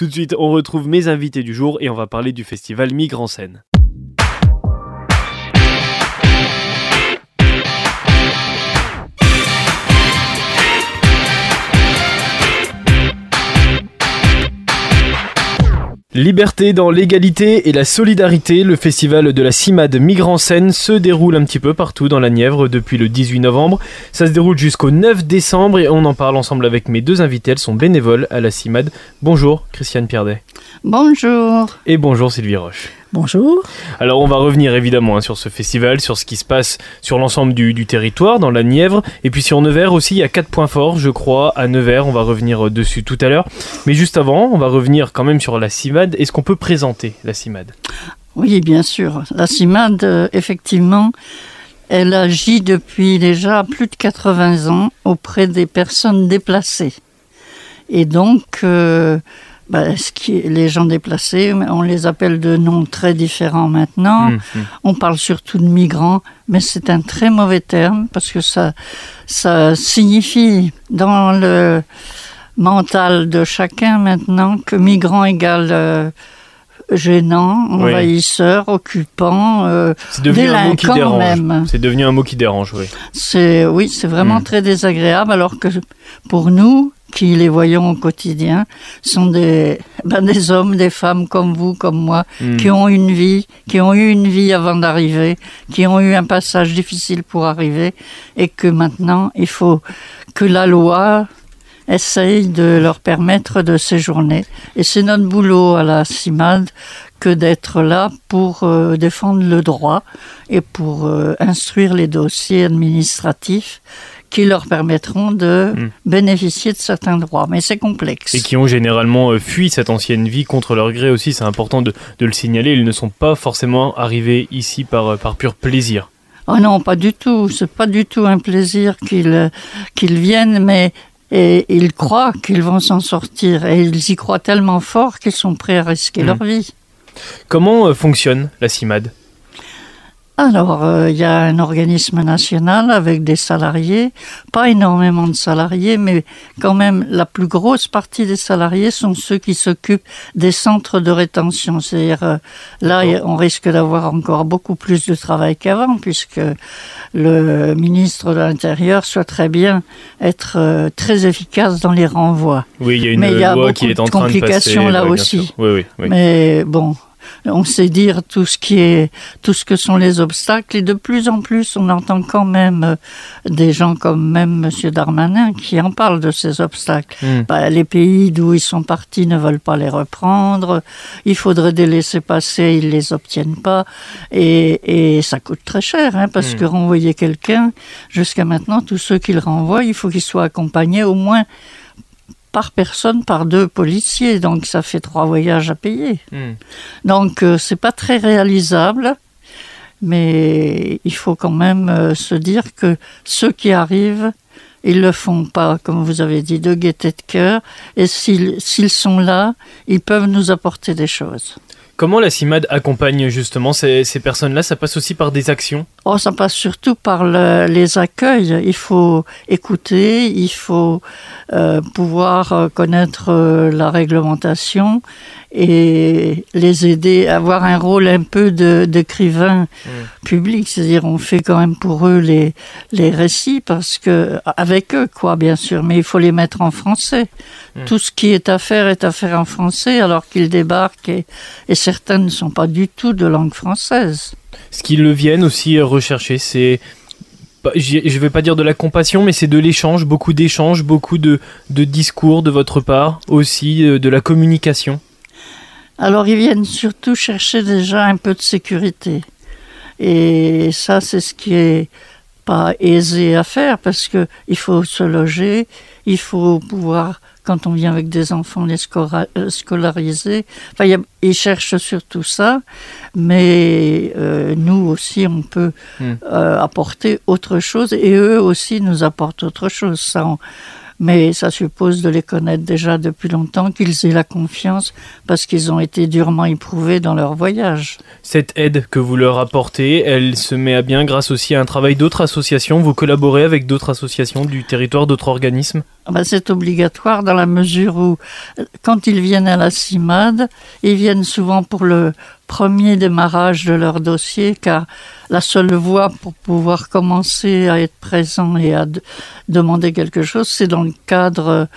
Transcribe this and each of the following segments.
Tout de suite, on retrouve mes invités du jour et on va parler du festival Migre scène. Liberté dans l'égalité et la solidarité, le festival de la CIMAD scène se déroule un petit peu partout dans la Nièvre depuis le 18 novembre. Ça se déroule jusqu'au 9 décembre et on en parle ensemble avec mes deux invités. Elles sont bénévoles à la CIMAD. Bonjour Christiane Pierdet. Bonjour. Et bonjour Sylvie Roche. Bonjour. Alors on va revenir évidemment hein, sur ce festival, sur ce qui se passe sur l'ensemble du, du, territoire, dans la Nièvre, et puis sur Nevers aussi, il y a quatre points forts, je crois, à Nevers, on va revenir euh, dessus tout à l'heure. Mais juste avant, on va revenir quand même sur la CIMAD. Est-ce qu'on peut présenter la CIMAD Oui, bien sûr. La CIMAD, euh, effectivement, elle agit depuis déjà plus de 80 ans auprès des personnes déplacées. Et donc... Euh, bah, ce qui, les gens déplacés, on les appelle de noms très différents maintenant. Mmh, mmh. On parle surtout de migrants, mais c'est un très mauvais terme parce que ça, ça signifie dans le mental de chacun maintenant que migrant égale euh, gênant, envahisseur, oui. occupant, euh, c'est devenu un mot qui dérange. C'est devenu un mot qui dérange, oui. C'est oui, c'est vraiment mmh. très désagréable. Alors que pour nous, qui les voyons au quotidien sont des, ben des hommes, des femmes comme vous, comme moi, mmh. qui ont une vie, qui ont eu une vie avant d'arriver, qui ont eu un passage difficile pour arriver, et que maintenant il faut que la loi essaye de leur permettre de séjourner. Et c'est notre boulot à la CIMAD que d'être là pour euh, défendre le droit et pour euh, instruire les dossiers administratifs qui leur permettront de mmh. bénéficier de certains droits. Mais c'est complexe. Et qui ont généralement euh, fui cette ancienne vie contre leur gré aussi, c'est important de, de, le signaler, ils ne sont pas forcément arrivés ici par, par pur plaisir. Oh non, pas du tout. C'est pas du tout un plaisir qu'ils qu'ils viennent, mais et ils croient qu'ils vont s'en sortir. Et ils y croient tellement fort qu'ils sont prêts à risquer mmh. leur vie. Comment euh, fonctionne la CIMAD? Alors, euh, il y a un organisme national avec des salariés, pas énormément de salariés, mais quand même la plus grosse partie des salariés sont ceux qui s'occupent des centres de rétention. C'est-à-dire, euh, là, on risque d'avoir encore beaucoup plus de travail qu'avant, puisque le ministre de l'Intérieur souhaiterait bien être euh, très efficace dans les renvois. Oui, il y a une mais il y a loi beaucoup qui est en de train de passer. complications là aussi. sûr. Oui, oui, oui. Mais bon, on sait dire tout ce qui est, tout ce que sont les obstacles, et de plus en plus, on entend quand même euh, des gens comme même Monsieur Darmanin qui en parlent de ces obstacles. Mm. Bah, les pays d'où ils sont partis ne veulent pas les reprendre. Il faudrait des laisser passer, ils les obtiennent pas, et, et ça coûte très cher, hein, parce Mm. que renvoyer quelqu'un, jusqu'à maintenant, tous ceux qui le renvoient, il faut qu'ils soient accompagnés au moins par personne par deux policiers, donc ça fait trois voyages à payer. Mm. Donc euh, c'est pas très réalisable, mais il faut quand même euh, se dire que ceux qui arrivent, ils le font pas, comme vous avez dit, de gaieté de cœur, et s'ils s'ils sont là, ils peuvent nous apporter des choses. Comment la CIMAD accompagne justement ces, personnes-là? Ça passe aussi par des actions? Oh, ça passe surtout par le, les accueils. Il faut écouter, il faut euh, pouvoir euh, connaître euh, la réglementation et les aider à avoir un rôle un peu d'écrivain Mm. public. C'est-à-dire, on fait quand même pour eux les, les récits parce que, avec eux, quoi, bien sûr, mais il faut les mettre en français. Mm. Tout ce qui est à faire est à faire en français alors qu'ils débarquent et, et certains ne sont pas du tout de langue française. Ce qu'ils le viennent aussi rechercher, c'est. Je vais pas dire de la compassion, mais c'est de l'échange, beaucoup d'échanges, beaucoup de, de discours de votre part, aussi euh, de la communication. Alors ils viennent surtout chercher déjà un peu de sécurité. Et ça, c'est ce qui est pas aisé à faire parce que il faut se loger, il faut pouvoir, quand on vient avec des enfants, les euh, scolariser. Enfin, il y a- ils cherchent surtout ça, mais euh, nous aussi, on peut Hmm. euh, apporter autre chose et eux aussi nous apportent autre chose. Ça, on, mais ça suppose de les connaître déjà depuis longtemps, qu'ils aient la confiance, parce qu'ils ont été durement éprouvés dans leur voyage. Cette aide que vous leur apportez, elle se met à bien grâce aussi à un travail d'autres associations. Vous collaborez avec d'autres associations du territoire, d'autres organismes? Ah ben, C'est obligatoire dans la mesure où, quand ils viennent à la CIMAD, ils viennent souvent pour le premier démarrage de leur dossier, car la seule voie pour pouvoir commencer à être présent et à demander quelque chose, c'est dans le cadre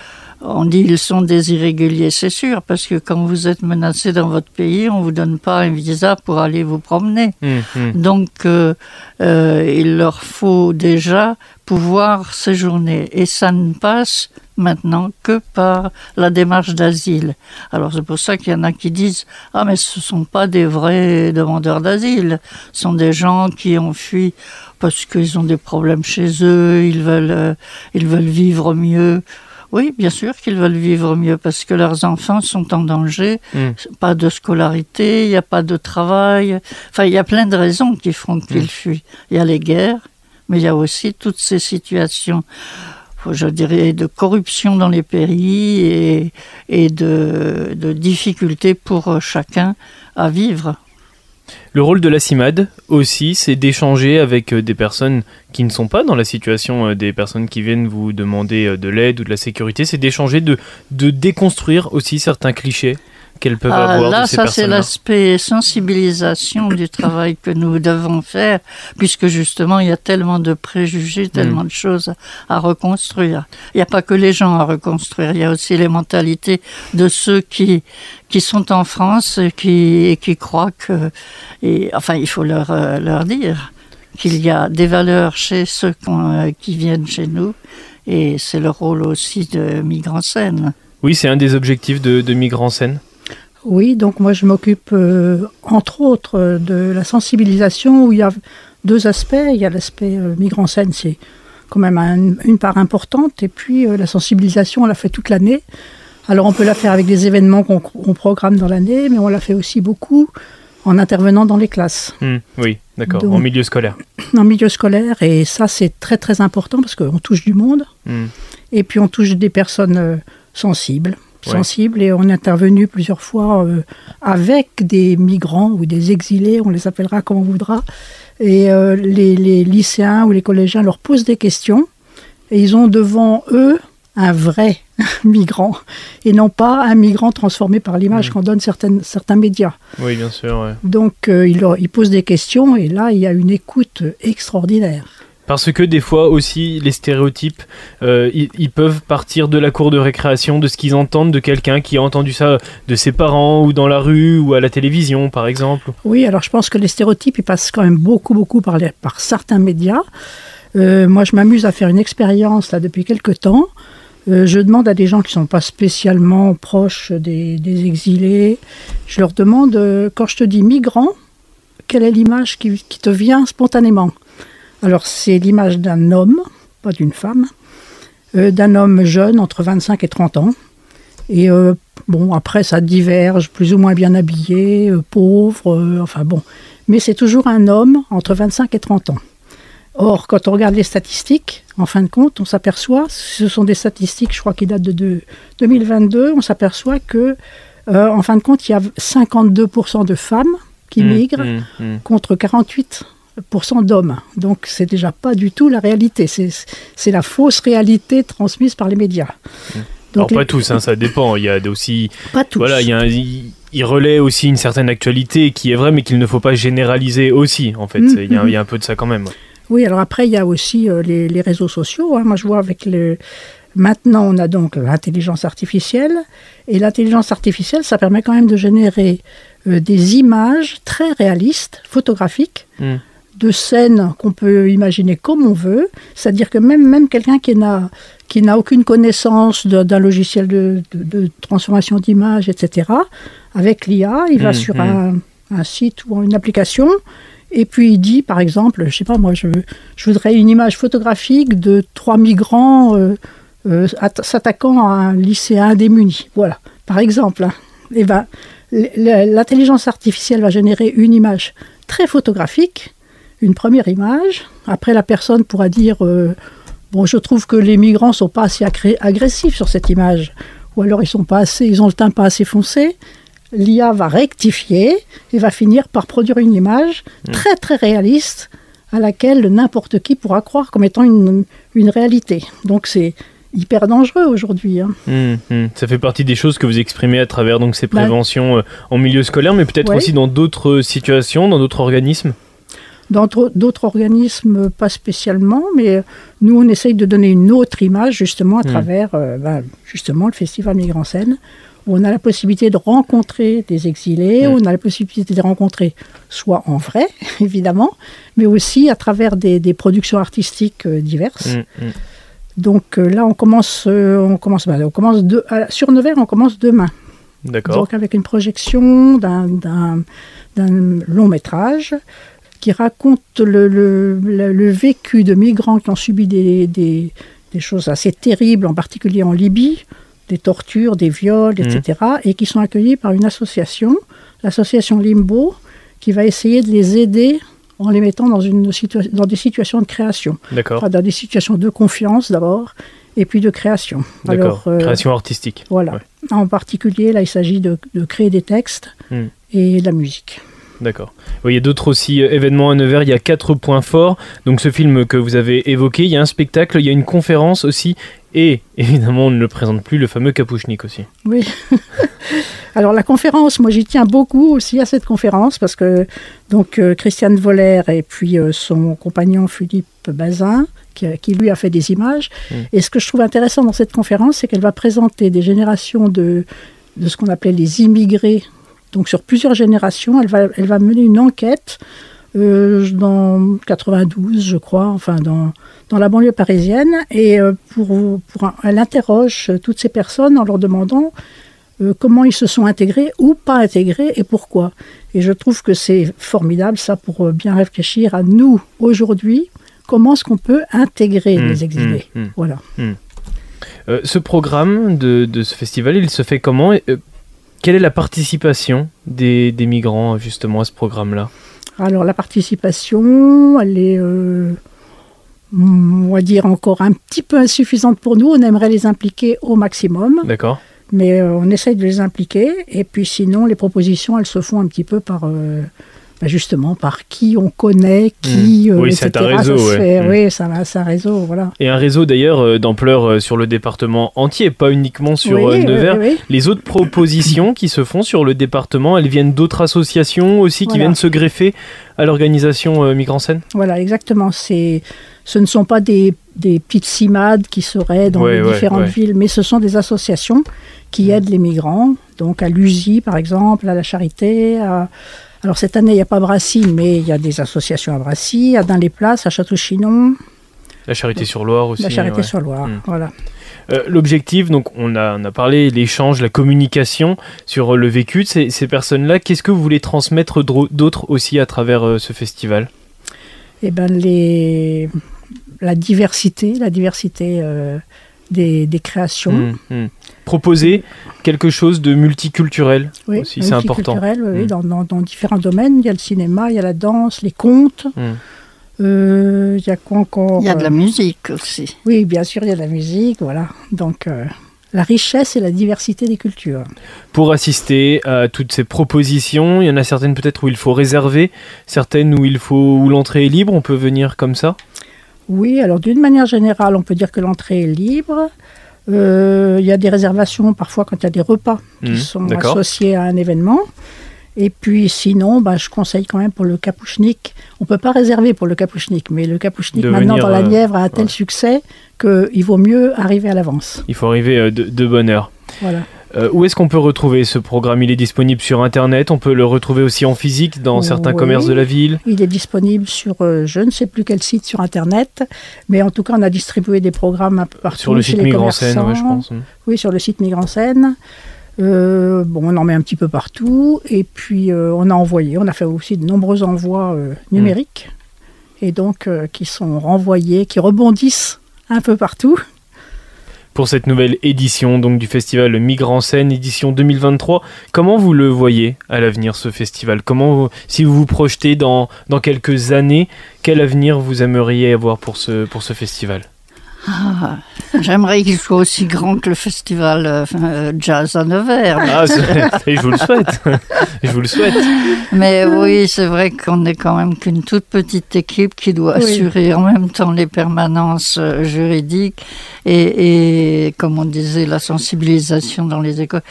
on dit ils sont des irréguliers, c'est sûr, parce que quand vous êtes menacé dans votre pays, on vous donne pas un visa pour aller vous promener. Hum, hum. Donc, euh, euh, il leur faut déjà pouvoir séjourner. Et ça ne passe maintenant que par la démarche d'asile. Alors c'est pour ça qu'il y en a qui disent ah mais ce sont pas des vrais demandeurs d'asile, ce sont des gens qui ont fui parce qu'ils ont des problèmes chez eux, ils veulent euh, ils veulent vivre mieux. Oui, bien sûr qu'ils veulent vivre mieux parce que leurs enfants sont en danger. Hmm. Pas de scolarité, il n'y a pas de travail. Enfin, il y a plein de raisons qui font qu'ils hmm. fuient. Il y a les guerres, mais il y a aussi toutes ces situations je dirais, de corruption dans les pays et, de, difficultés pour chacun à vivre. Le rôle de la CIMAD aussi, c'est d'échanger avec euh, des personnes qui ne sont pas dans la situation euh, des personnes qui viennent vous demander euh, de l'aide ou de la sécurité, c'est d'échanger, de déconstruire aussi certains clichés qu'elles peuvent ah, avoir. Là, ça c'est l'aspect sensibilisation du travail que nous devons faire, puisque justement il y a tellement de préjugés, tellement mm. de choses à reconstruire. Il n'y a pas que les gens à reconstruire, il y a aussi les mentalités de ceux qui qui sont en France et qui, qui croient que, et, enfin, il faut leur, euh, leur dire qu'il y a des valeurs chez ceux euh, qui viennent chez nous, et c'est le rôle aussi de Migrants Scène. Oui, c'est un des objectifs de, de Migrants Scène. Oui, donc moi je m'occupe euh, entre autres de la sensibilisation où il y a deux aspects. Il y a l'aspect euh, migrant scène, c'est quand même une part importante, et puis euh, la sensibilisation, on la fait toute l'année. Alors on peut la faire avec des événements qu'on programme dans l'année, mais on la fait aussi beaucoup en intervenant dans les classes. Hmm, oui, d'accord, en milieu scolaire. En milieu scolaire, et ça c'est très très important parce qu'on touche du monde, hmm. et puis on touche des personnes sensibles sensible et on est intervenu plusieurs fois euh, avec des migrants ou des exilés, on les appellera comme on voudra. Et euh, les, lycéens ou les collégiens leur posent des questions et ils ont devant eux un vrai migrant et non pas un migrant transformé par l'image qu'on donne certaines, certains médias. Oui, bien sûr. Donc euh, posent des questions et là il y a une écoute extraordinaire. Parce que des fois aussi, les stéréotypes, euh, ils, peuvent partir de la cour de récréation, de ce qu'ils entendent de quelqu'un qui a entendu ça de ses parents ou dans la rue ou à la télévision, par exemple. Oui, alors je pense que les stéréotypes, ils passent quand même beaucoup, beaucoup par, certains médias. Euh, moi, je m'amuse à faire une expérience là depuis quelques temps. Euh, je demande à des gens qui ne sont pas spécialement proches des, exilés, je leur demande, quand je te dis migrant, quelle est l'image qui te vient spontanément? Alors c'est l'image d'un homme, pas d'une femme, euh, d'un homme jeune entre 25 et 30 ans. Et euh, bon, après ça diverge, plus ou moins bien habillé, euh, pauvre, enfin bon. Mais c'est toujours un homme entre 25 et 30 ans. Or, quand on regarde les statistiques, en fin de compte, on s'aperçoit, ce sont des statistiques, je crois, qui datent de, 2022, on s'aperçoit que, en fin de compte, il y a 52% de femmes qui mmh, migrent mmh, mmh. contre 48 d'hommes. Donc c'est déjà pas du tout la réalité. C'est la fausse réalité transmise par les médias. Donc, Alors pas tous, hein, ça dépend. Il y a aussi, pas tous. Voilà, il, y a il, relaie aussi une certaine actualité qui est vraie, mais qu'il ne faut pas généraliser aussi. En fait, mm, il, y a, mm. il, y a, un peu de ça quand même. Oui, alors après il y a aussi euh, les, les, réseaux sociaux. Hein. Moi je vois avec le Maintenant, on a donc l'intelligence artificielle. Et l'intelligence artificielle, ça permet quand même de générer euh, des images très réalistes, photographiques, de scènes qu'on peut imaginer comme on veut. C'est-à-dire que même, même quelqu'un qui n'a qui n'a aucune connaissance d'un logiciel de, transformation d'image, etc., avec l'IA, il va mmh, sur mmh. Un, site ou une application, et puis il dit, par exemple, je sais pas moi, je, je voudrais une image photographique de trois migrants euh, euh, s'attaquant à un lycéen démuni. Voilà, par exemple. Hein. Et ben, l'intelligence artificielle va générer une image très photographique une première image. Après, la personne pourra dire euh, Bon, je trouve que les migrants sont pas assez agressifs sur cette image, ou alors ils sont pas assez, ils ont le teint pas assez foncé. L'IA va rectifier et va finir par produire une image mmh. très très réaliste à laquelle n'importe qui pourra croire comme étant une, une réalité. Donc c'est hyper dangereux aujourd'hui. Hein. Mmh, mmh. Ça fait partie des choses que vous exprimez à travers donc ces bah, préventions euh, en milieu scolaire, mais peut-être aussi dans d'autres situations, dans d'autres organismes? Dans d'autres organismes, pas spécialement, mais nous, on essaye de donner une autre image justement à mmh. travers euh, bah, justement le Festival Migrant Scène, où on a la possibilité de rencontrer des exilés, où on a la possibilité de les rencontrer soit en vrai, évidemment, mais aussi à travers des, productions artistiques euh, diverses. Donc euh, là, on commence, on commence, bah, on commence sur Nevers, on commence demain. D'accord. Donc avec une projection d'un long métrage qui raconte le, le, vécu de migrants qui ont subi des, des, des, choses assez terribles, en particulier en Libye, des tortures, des viols, etc., mmh. et qui sont accueillis par une association, l'association Limbo, qui va essayer de les aider en les mettant dans, une dans des situations de création. D'accord. dans des situations de confiance d'abord, et puis de création. D'accord. Euh, création artistique. Voilà. En particulier, là, il s'agit de, de, créer des textes hmm. et de la musique. D'accord. il y a d'autres aussi euh, événements à Nevers. Il y a quatre points forts. Donc ce film que vous avez évoqué, il y a un spectacle, il y a une conférence aussi, et évidemment on ne le présente plus, le fameux Kapouchnik aussi. Oui. Alors la conférence, moi j'y tiens beaucoup aussi à cette conférence parce que donc euh, Christiane Voller et puis euh, son compagnon Philippe Bazin qui, lui a fait des images. Mm. Et ce que je trouve intéressant dans cette conférence, c'est qu'elle va présenter des générations de, de ce qu'on appelait les immigrés. Donc sur plusieurs générations, elle va, elle va mener une enquête euh, dans 92, je crois, enfin dans, dans la banlieue parisienne. Et pour, pour elle interroge toutes ces personnes en leur demandant euh, comment ils se sont intégrés ou pas intégrés et pourquoi. Et je trouve que c'est formidable ça pour euh, bien réfléchir à nous aujourd'hui, comment est-ce qu'on peut intégrer mmh, les exilés. Mmh, mmh. voilà. Euh, ce programme de, ce festival, il se fait comment? Quelle est la participation des, migrants justement à ce programme-là? Alors la participation, elle est on va dire encore un petit peu insuffisante pour nous. On aimerait les impliquer au maximum. D'accord. Mais euh, on essaye de les impliquer. Et puis sinon, les propositions, elles se font un petit peu par... Euh, bah, justement par qui on connaît, qui, mmh. oui, c'est un réseau. Mmh. Oui, c'est un réseau, voilà. Et un réseau d'ailleurs d'ampleur sur le département entier, pas uniquement sur Nevers. Les autres propositions qui se font sur le département, elles viennent d'autres associations aussi qui viennent se greffer à l'organisation Migrant Scène Voilà, exactement. C'est ce ne sont pas des, des petites CIMAD qui seraient dans les différentes villes, mais ce sont des associations qui aident les migrants, donc à l'USI par exemple, à la Charité. Alors cette année, il n'y a pas Brassy, mais il y a des associations à Brassy, à Dain-les-Places, à Château-Chinon. La Charité-sur-Loire aussi. La Charité-sur-Loire, hmm. voilà. Euh, l'objectif, donc on a, on a parlé l'échange, la communication sur le vécu de ces, ces personnes-là. Qu'est-ce que vous voulez transmettre d'autres aussi à travers euh, ce festival? Eh les, la diversité, la diversité euh, des, créations. Mmh, mmh. Proposer quelque chose de multiculturel oui, aussi, c'est important. Oui, mmh. dans, dans, différents domaines. Il y a le cinéma, il y a la danse, les contes. Euh, il y a quoi encore Il y a de la euh, musique aussi. Oui, bien sûr, il y a de la musique, voilà. Donc, la richesse et la diversité des cultures. Pour assister à toutes ces propositions, il y en a certaines peut-être où il faut réserver, certaines où il faut où l'entrée est libre, on peut venir comme ça? Oui, alors d'une manière générale, on peut dire que l'entrée est libre. Euh, il y a des réservations parfois quand il y a des repas qui mmh, sont associés à un événement. Et puis sinon, bah, je conseille quand même pour le Kapouchnik. On ne peut pas réserver pour le Kapouchnik, mais le Kapouchnik maintenant dans la euh, Nièvre a un tel succès qu'il vaut mieux arriver à l'avance. Il faut arriver euh, de, de bonne heure. Voilà. Euh, où est-ce qu'on peut retrouver ce programme? Il est disponible sur Internet, on peut le retrouver aussi en physique dans certains commerces de la ville. Il est disponible sur euh, je ne sais plus quel site sur Internet, mais en tout cas on a distribué des programmes un peu partout. Sur le site Migrant je pense. Oui, sur le site Migrant Scène. Euh, bon, on en met un petit peu partout, et puis on a envoyé, on a fait aussi de nombreux envois numériques, et donc qui sont renvoyés, qui rebondissent un peu partout pour cette nouvelle édition donc du festival Migrant Scène édition 2023. Comment vous le voyez à l'avenir ce festival? Comment si vous vous projetez dans, dans quelques années, quel avenir vous aimeriez avoir pour ce, pour ce festival? Ah, J'aimerais qu'il soit aussi grand que le festival euh, Jazz à Nevers. Ah, je vous le souhaite. je vous le souhaite. Mais oui, c'est vrai qu'on est quand même qu'une toute petite équipe qui doit assurer en même temps les permanences euh, juridiques et, et, comme on disait, la sensibilisation dans les écoles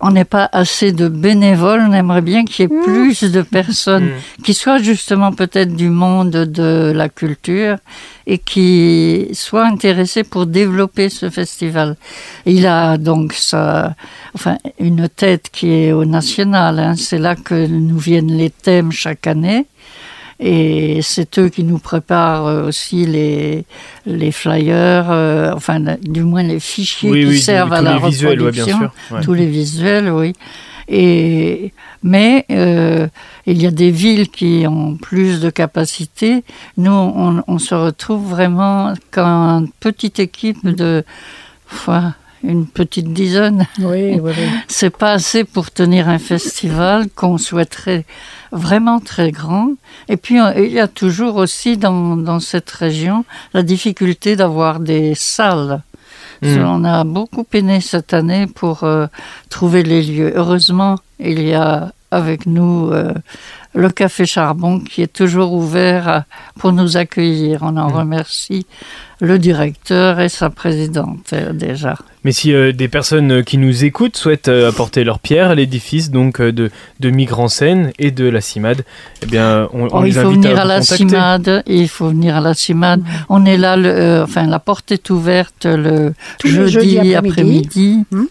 on n'est pas assez de bénévoles, on aimerait bien qu'il y ait mmh. plus de personnes mmh. qui soient justement peut-être du monde de la culture et qui soient intéressées pour développer ce festival. Il a donc sa, enfin, une tête qui est au national, hein. c'est là que nous viennent les thèmes chaque année. Et c'est eux qui nous préparent euh, aussi les, les flyers, euh, enfin, du moins les fichiers qui servent à la reproduction. Tous les visuels, oui. Et, mais euh, il y a des villes qui ont plus de capacité. Nous, on, on se retrouve vraiment une petite équipe de une petite dizaine. Oui, oui, C'est pas assez pour tenir un festival qu'on souhaiterait vraiment très grand. Et puis, il y a toujours aussi dans, dans cette région la difficulté d'avoir des salles. Hmm. On a beaucoup peiné cette année pour euh, trouver les lieux. Heureusement, il y a avec nous euh, le Café Charbon qui est toujours ouvert pour nous accueillir. On en hmm. remercie le directeur et sa présidente déjà. Mais si euh, des personnes euh, qui nous écoutent souhaitent euh, apporter leur pierre à l'édifice donc de, de Migrant Seine et de la CIMAD, eh bien, on, oh, les invite à Il faut venir à, la CIMAD. Il faut venir à la CIMAD. On est là, le, enfin, la porte est ouverte le jeudi, après-midi. Hmm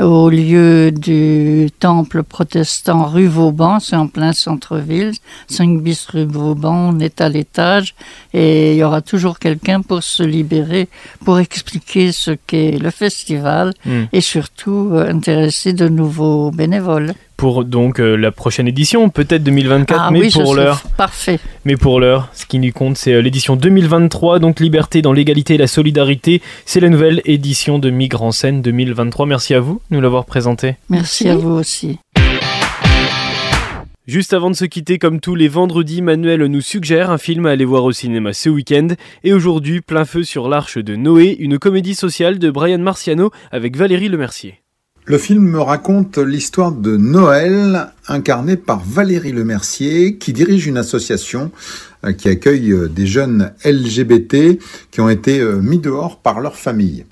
au lieu du temple protestant rue Vauban, c'est en plein centre-ville, 5 bis rue Vauban, on est à l'étage et il y aura toujours quelqu'un pour se libérer, pour expliquer ce qu'est le festival hmm. et surtout euh, intéresser de nouveaux bénévoles pour donc euh, la prochaine édition, peut-être 2024, ah mais pour l'heure. Parfait. Mais pour l'heure, ce qui nous compte, c'est euh, l'édition 2023, donc Liberté dans l'égalité et la solidarité. C'est la nouvelle édition de Migre en scène 2023. Merci à vous de nous l'avoir présenté. Merci à vous aussi. Juste avant de se quitter, comme tous les vendredis, Manuel nous suggère un film à aller voir au cinéma ce week-end. Et aujourd'hui, plein feu sur l'Arche de Noé, une comédie sociale de Brian Marciano avec Valérie Lemercier. Le film me raconte l'histoire de Noël, incarnée par Valérie Lemercier, qui dirige une association euh, qui accueille euh, des jeunes LGBT qui ont été euh, mis dehors par leur famille.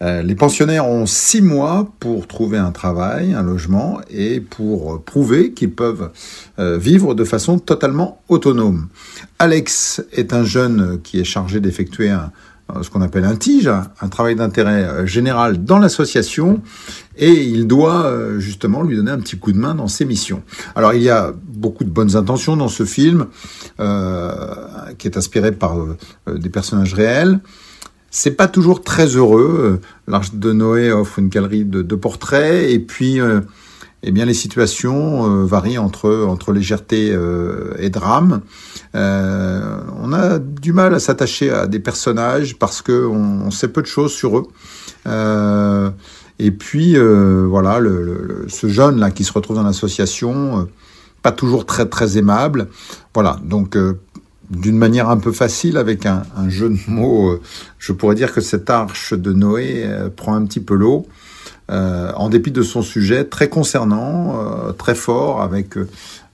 Les pensionnaires ont six mois pour trouver un travail, un logement et pour prouver qu'ils peuvent vivre de façon totalement autonome. Alex est un jeune qui est chargé d'effectuer un, ce qu'on appelle un tige, un travail d'intérêt euh, général dans l'association, et il doit euh, justement lui donner un petit coup de main dans ses missions. Alors il y a beaucoup de bonnes intentions dans ce film, euh, qui est inspiré par des personnages réels. C'est pas toujours très heureux. L'Arche de Noé offre une galerie de, portraits, et puis eh bien les situations euh, varient entre entre légèreté euh, et drame. Euh, on a du mal à s'attacher à des personnages parce que on, sait peu de choses sur eux. et puis voilà, le, ce jeune là qui se retrouve dans l'association, pas toujours très très aimable. Voilà, donc d'une manière un peu facile, avec un, jeu de mots, je pourrais dire que cette arche de Noé prend un petit peu l'eau. Euh, en dépit de son sujet très concernant, euh, très fort, avec euh,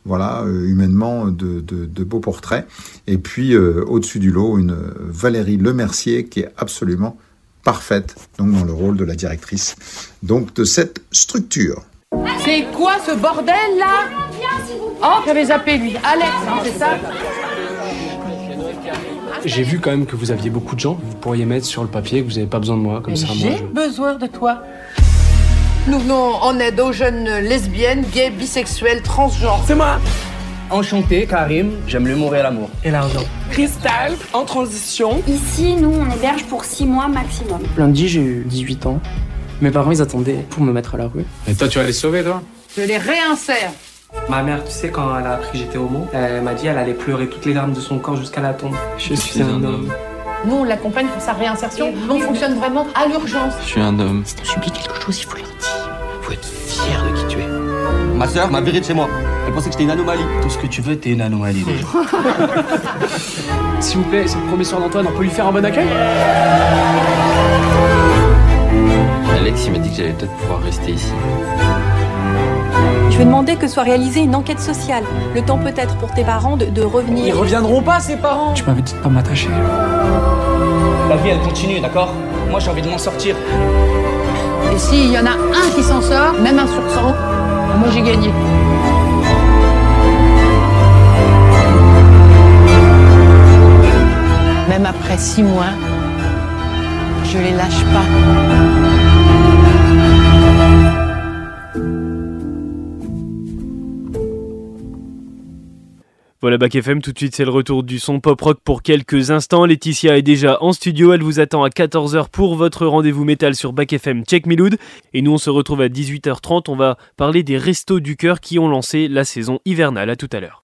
voilà humainement de, beaux portraits. Et puis au-dessus du lot, une Valérie Lemercier qui est absolument parfaite, donc dans le rôle de la directrice, donc de cette structure. C'est quoi ce bordel là? Oh, j'avais zappé lui. Alex, hein, c'est ça? J'ai vu quand même que vous aviez beaucoup de gens. Vous pourriez mettre sur le papier que vous n'avez pas besoin de moi, comme ça. J'ai besoin de toi. Nous venons en aide aux jeunes lesbiennes, gays, bisexuels, transgenres. C'est moi Enchanté, Karim, j'aime l'humour et l'amour. Et l'argent. Cristal, en transition. Ici, nous, on héberge pour 6 mois maximum. Lundi, j'ai eu 18 ans. Mes parents, ils attendaient pour me mettre à la rue. Et toi, tu vas les sauver, toi? Je les réinsère. Ma mère, tu sais, quand elle a appris que j'étais homo, elle m'a dit elle allait pleurer toutes les larmes de son corps jusqu'à la tombe. Je, suis, un, homme. Nous, on l'accompagne pour sa réinsertion. On fonctionne vraiment à l'urgence. Je suis un homme. Si t'as subi quelque chose, il faut le dire. Faut être fier de qui tu es. Ma sœur m'a viré de chez moi. Elle pensait que j'étais une anomalie. Tout ce que tu veux, t'es une anomalie déjà. S'il vous plaît, c'est le premier soir d'Antoine, on peut lui faire un bon accueil? Alex, il m'a dit que j'allais peut-être pouvoir rester ici. Je vais demander que soit réalisée une enquête sociale. Le temps peut-être pour tes parents de, de revenir. Ils reviendront pas, ses parents Tu m'avais dit de pas m'attacher. La vie, elle continue, d'accord Moi, j'ai envie de m'en sortir. Et s'il y en a un qui s'en sort, même un sur 100, moi j'ai gagné. Même après six mois, je les lâche pas. Voilà Bac FM, tout de suite c'est le retour du son pop rock pour quelques instants. Laetitia est déjà en studio, elle vous attend à 14h pour votre rendez-vous métal sur Bac FM Check Me Loud. Et nous on se retrouve à 18h30, on va parler des restos du cœur qui ont lancé la saison hivernale. À tout à l'heure.